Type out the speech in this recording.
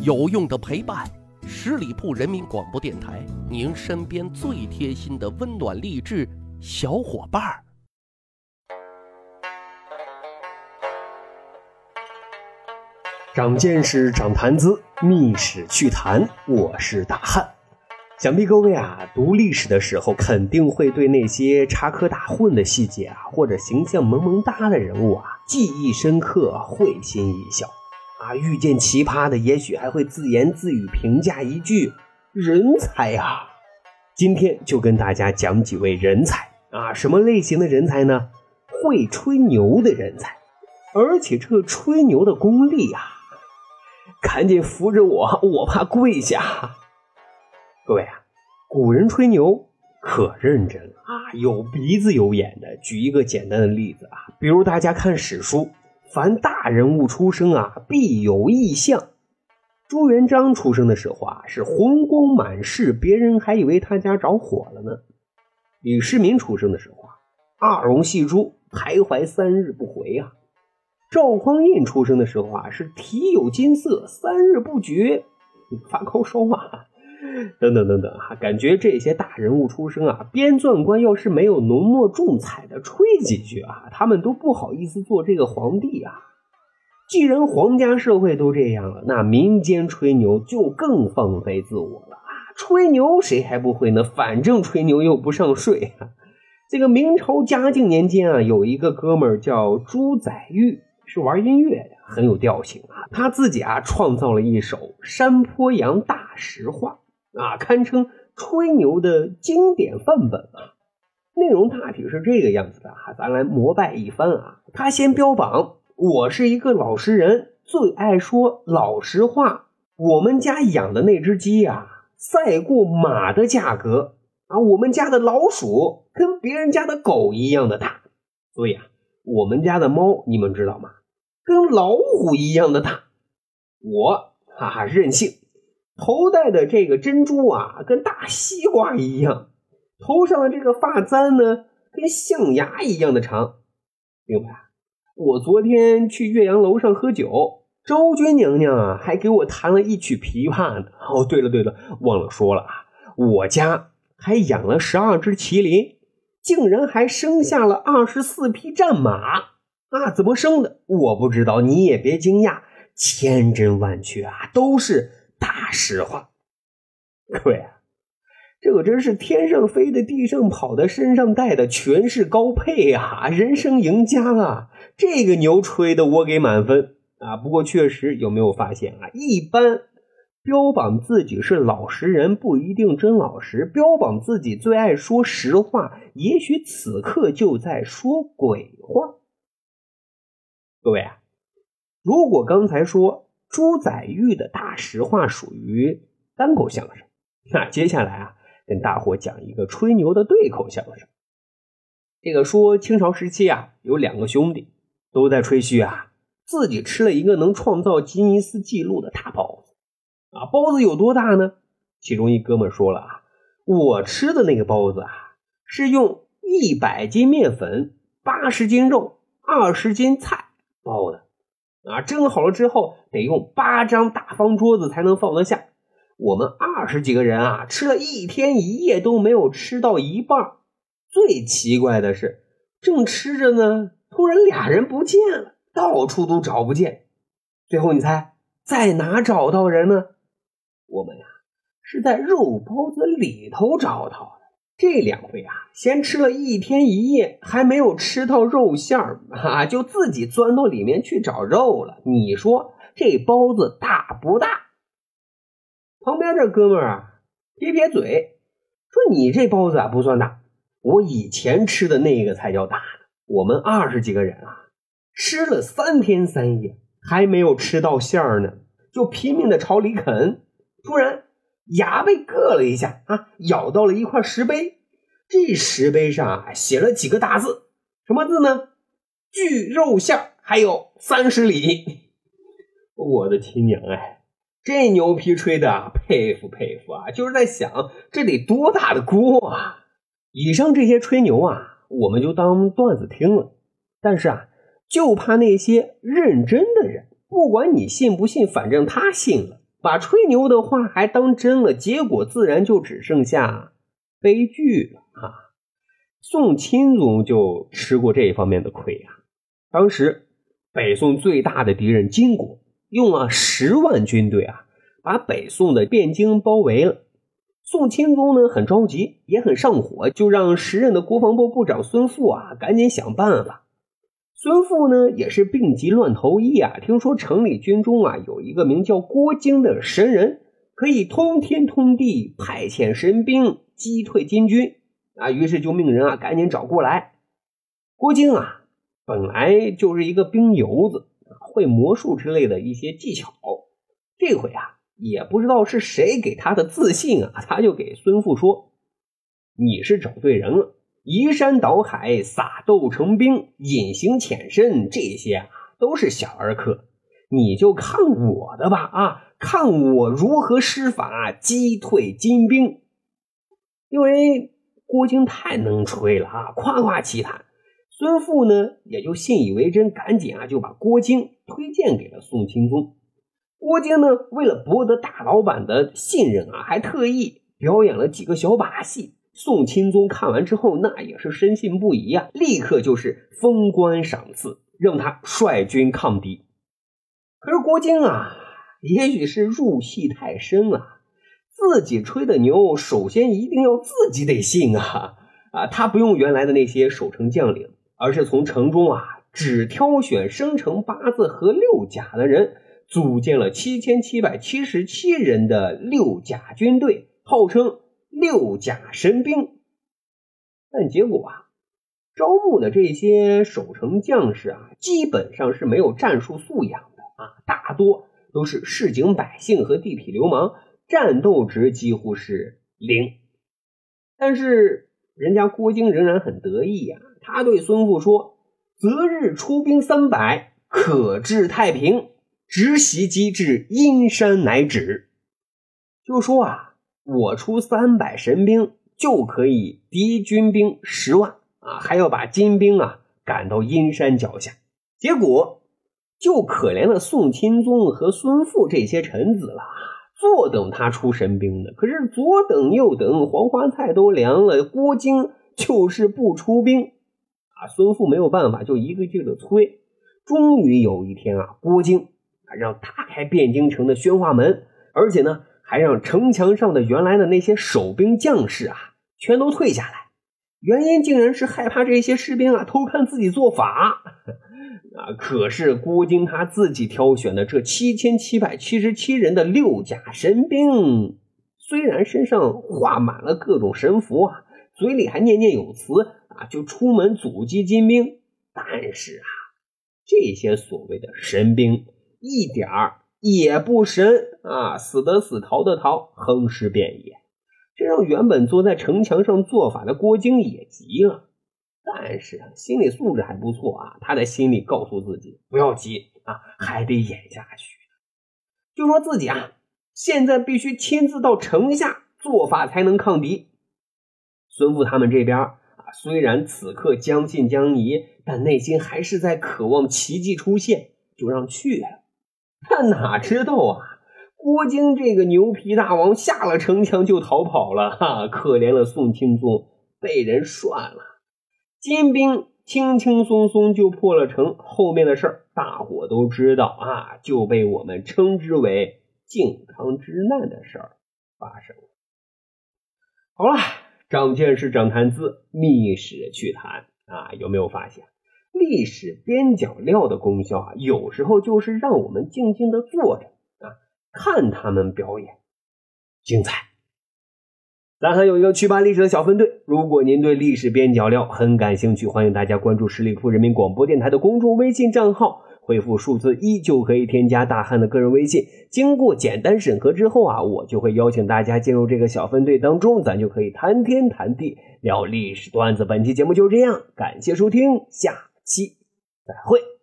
有用的陪伴，十里铺人民广播电台，您身边最贴心的温暖励志小伙伴儿。长见识，长谈资，密史趣谈，我是大汉。想必各位啊，读历史的时候肯定会对那些插科打诨的细节啊，或者形象萌萌哒的人物啊，记忆深刻，会心一笑。啊，遇见奇葩的，也许还会自言自语评价一句：“人才啊！”今天就跟大家讲几位人才啊，什么类型的人才呢？会吹牛的人才，而且这吹牛的功力啊，赶紧扶着我，我怕跪下。各位啊，古人吹牛可认真啊，有鼻子有眼的。举一个简单的例子啊，比如大家看史书。凡大人物出生啊，必有异象。朱元璋出生的时候啊，是红光满室，别人还以为他家着火了呢。李世民出生的时候啊，二龙戏珠，徘徊三日不回啊。赵匡胤出生的时候啊，是体有金色，三日不绝，发高烧啊。等等等等啊，感觉这些大人物出生啊，编纂官要是没有浓墨重彩的吹几句啊，他们都不好意思做这个皇帝啊。既然皇家社会都这样了，那民间吹牛就更放飞自我了啊！吹牛谁还不会呢？反正吹牛又不上税。这个明朝嘉靖年间啊，有一个哥们儿叫朱载堉，是玩音乐的，很有调性啊。他自己啊，创造了一首《山坡羊大实话》。啊，堪称吹牛的经典范本啊！内容大体是这个样子的哈，咱来膜拜一番啊。他先标榜我是一个老实人，最爱说老实话。我们家养的那只鸡啊，赛过马的价格啊。我们家的老鼠跟别人家的狗一样的大，所以啊，我们家的猫你们知道吗？跟老虎一样的大。我哈哈任性。头戴的这个珍珠啊，跟大西瓜一样；头上的这个发簪呢，跟象牙一样的长。明白？我昨天去岳阳楼上喝酒，昭君娘娘啊，还给我弹了一曲琵琶呢。哦，对了对了，忘了说了啊，我家还养了十二只麒麟，竟然还生下了二十四匹战马啊！怎么生的？我不知道，你也别惊讶，千真万确啊，都是。实话，各位啊，这个真是天上飞的、地上跑的、身上带的，全是高配啊！人生赢家啊！这个牛吹的我给满分啊！不过确实有没有发现啊？一般标榜自己是老实人，不一定真老实；标榜自己最爱说实话，也许此刻就在说鬼话。各位啊，如果刚才说。朱载玉的大实话属于单口相声，那接下来啊，跟大伙讲一个吹牛的对口相声。这个说清朝时期啊，有两个兄弟都在吹嘘啊，自己吃了一个能创造吉尼斯纪录的大包子啊。包子有多大呢？其中一哥们说了啊，我吃的那个包子啊，是用一百斤面粉、八十斤肉、二十斤菜包的。啊，蒸好了之后得用八张大方桌子才能放得下。我们二十几个人啊，吃了一天一夜都没有吃到一半。最奇怪的是，正吃着呢，突然俩人不见了，到处都找不见。最后你猜在哪找到人呢？我们呀，是在肉包子里头找到。这两位啊，先吃了一天一夜，还没有吃到肉馅儿啊，就自己钻到里面去找肉了。你说这包子大不大？旁边这哥们儿啊，撇撇嘴说：“你这包子啊不算大，我以前吃的那个才叫大呢。我们二十几个人啊，吃了三天三夜，还没有吃到馅儿呢，就拼命的朝里啃。突然。”牙被硌了一下啊，咬到了一块石碑。这石碑上啊写了几个大字，什么字呢？锯肉馅还有三十里。我的亲娘哎，这牛皮吹的啊，佩服佩服啊！就是在想，这得多大的锅啊！以上这些吹牛啊，我们就当段子听了。但是啊，就怕那些认真的人，不管你信不信，反正他信了。把吹牛的话还当真了，结果自然就只剩下悲剧了啊！宋钦宗就吃过这一方面的亏啊。当时北宋最大的敌人金国用了十万军队啊，把北宋的汴京包围了。宋钦宗呢很着急，也很上火，就让时任的国防部部长孙富啊赶紧想办法。孙富呢也是病急乱投医啊，听说城里军中啊有一个名叫郭京的神人，可以通天通地，派遣神兵击退金军啊，于是就命人啊赶紧找过来。郭京啊本来就是一个兵油子，会魔术之类的一些技巧，这回啊。也不知道是谁给他的自信啊，他就给孙富说：“你是找对人了，移山倒海、撒豆成兵、隐形潜身，这些啊都是小儿科，你就看我的吧啊，看我如何施法击退金兵。”因为郭靖太能吹了啊，夸夸其谈，孙富呢也就信以为真，赶紧啊就把郭靖推荐给了宋钦宗。郭靖呢，为了博得大老板的信任啊，还特意表演了几个小把戏。宋钦宗看完之后，那也是深信不疑啊，立刻就是封官赏赐，让他率军抗敌。可是郭靖啊，也许是入戏太深了，自己吹的牛，首先一定要自己得信啊啊！他不用原来的那些守城将领，而是从城中啊，只挑选生辰八字和六甲的人。组建了七千七百七十七人的六甲军队，号称六甲神兵。但结果啊，招募的这些守城将士啊，基本上是没有战术素养的啊，大多都是市井百姓和地痞流氓，战斗值几乎是零。但是人家郭靖仍然很得意呀，他对孙富说：“择日出兵三百，可治太平。”直袭击至阴山乃止，就说啊，我出三百神兵就可以敌军兵十万啊，还要把金兵啊赶到阴山脚下。结果就可怜了宋钦宗和孙富这些臣子了，坐等他出神兵呢。可是左等右等，黄花菜都凉了，郭靖就是不出兵啊。孙富没有办法，就一个劲的催。终于有一天啊，郭靖。让打开汴京城的宣化门，而且呢，还让城墙上的原来的那些守兵将士啊，全都退下来。原因竟然是害怕这些士兵啊偷看自己做法。啊，可是郭靖他自己挑选的这七千七百七十七人的六甲神兵，虽然身上画满了各种神符啊，嘴里还念念有词啊，就出门阻击金兵，但是啊，这些所谓的神兵。一点儿也不神啊！死的死，逃的逃，横尸遍野。这让原本坐在城墙上做法的郭靖也急了，但是啊心理素质还不错啊。他在心里告诉自己：不要急啊，还得演下去。就说自己啊，现在必须亲自到城下做法才能抗敌。孙富他们这边啊，虽然此刻将信将疑，但内心还是在渴望奇迹出现，就让去了。他哪知道啊？郭靖这个牛皮大王下了城墙就逃跑了，哈！可怜了宋钦宗，被人涮了。金兵轻轻松松就破了城，后面的事儿大伙都知道啊，就被我们称之为靖康之难的事儿发生了。好了，长见识，长谈资，密史趣谈啊，有没有发现？历史边角料的功效啊，有时候就是让我们静静的坐着啊，看他们表演，精彩。咱还有一个去吧历史的小分队，如果您对历史边角料很感兴趣，欢迎大家关注十里铺人民广播电台的公众微信账号，回复数字一就可以添加大汉的个人微信。经过简单审核之后啊，我就会邀请大家进入这个小分队当中，咱就可以谈天谈地，聊历史段子。本期节目就是这样，感谢收听，下。期再会。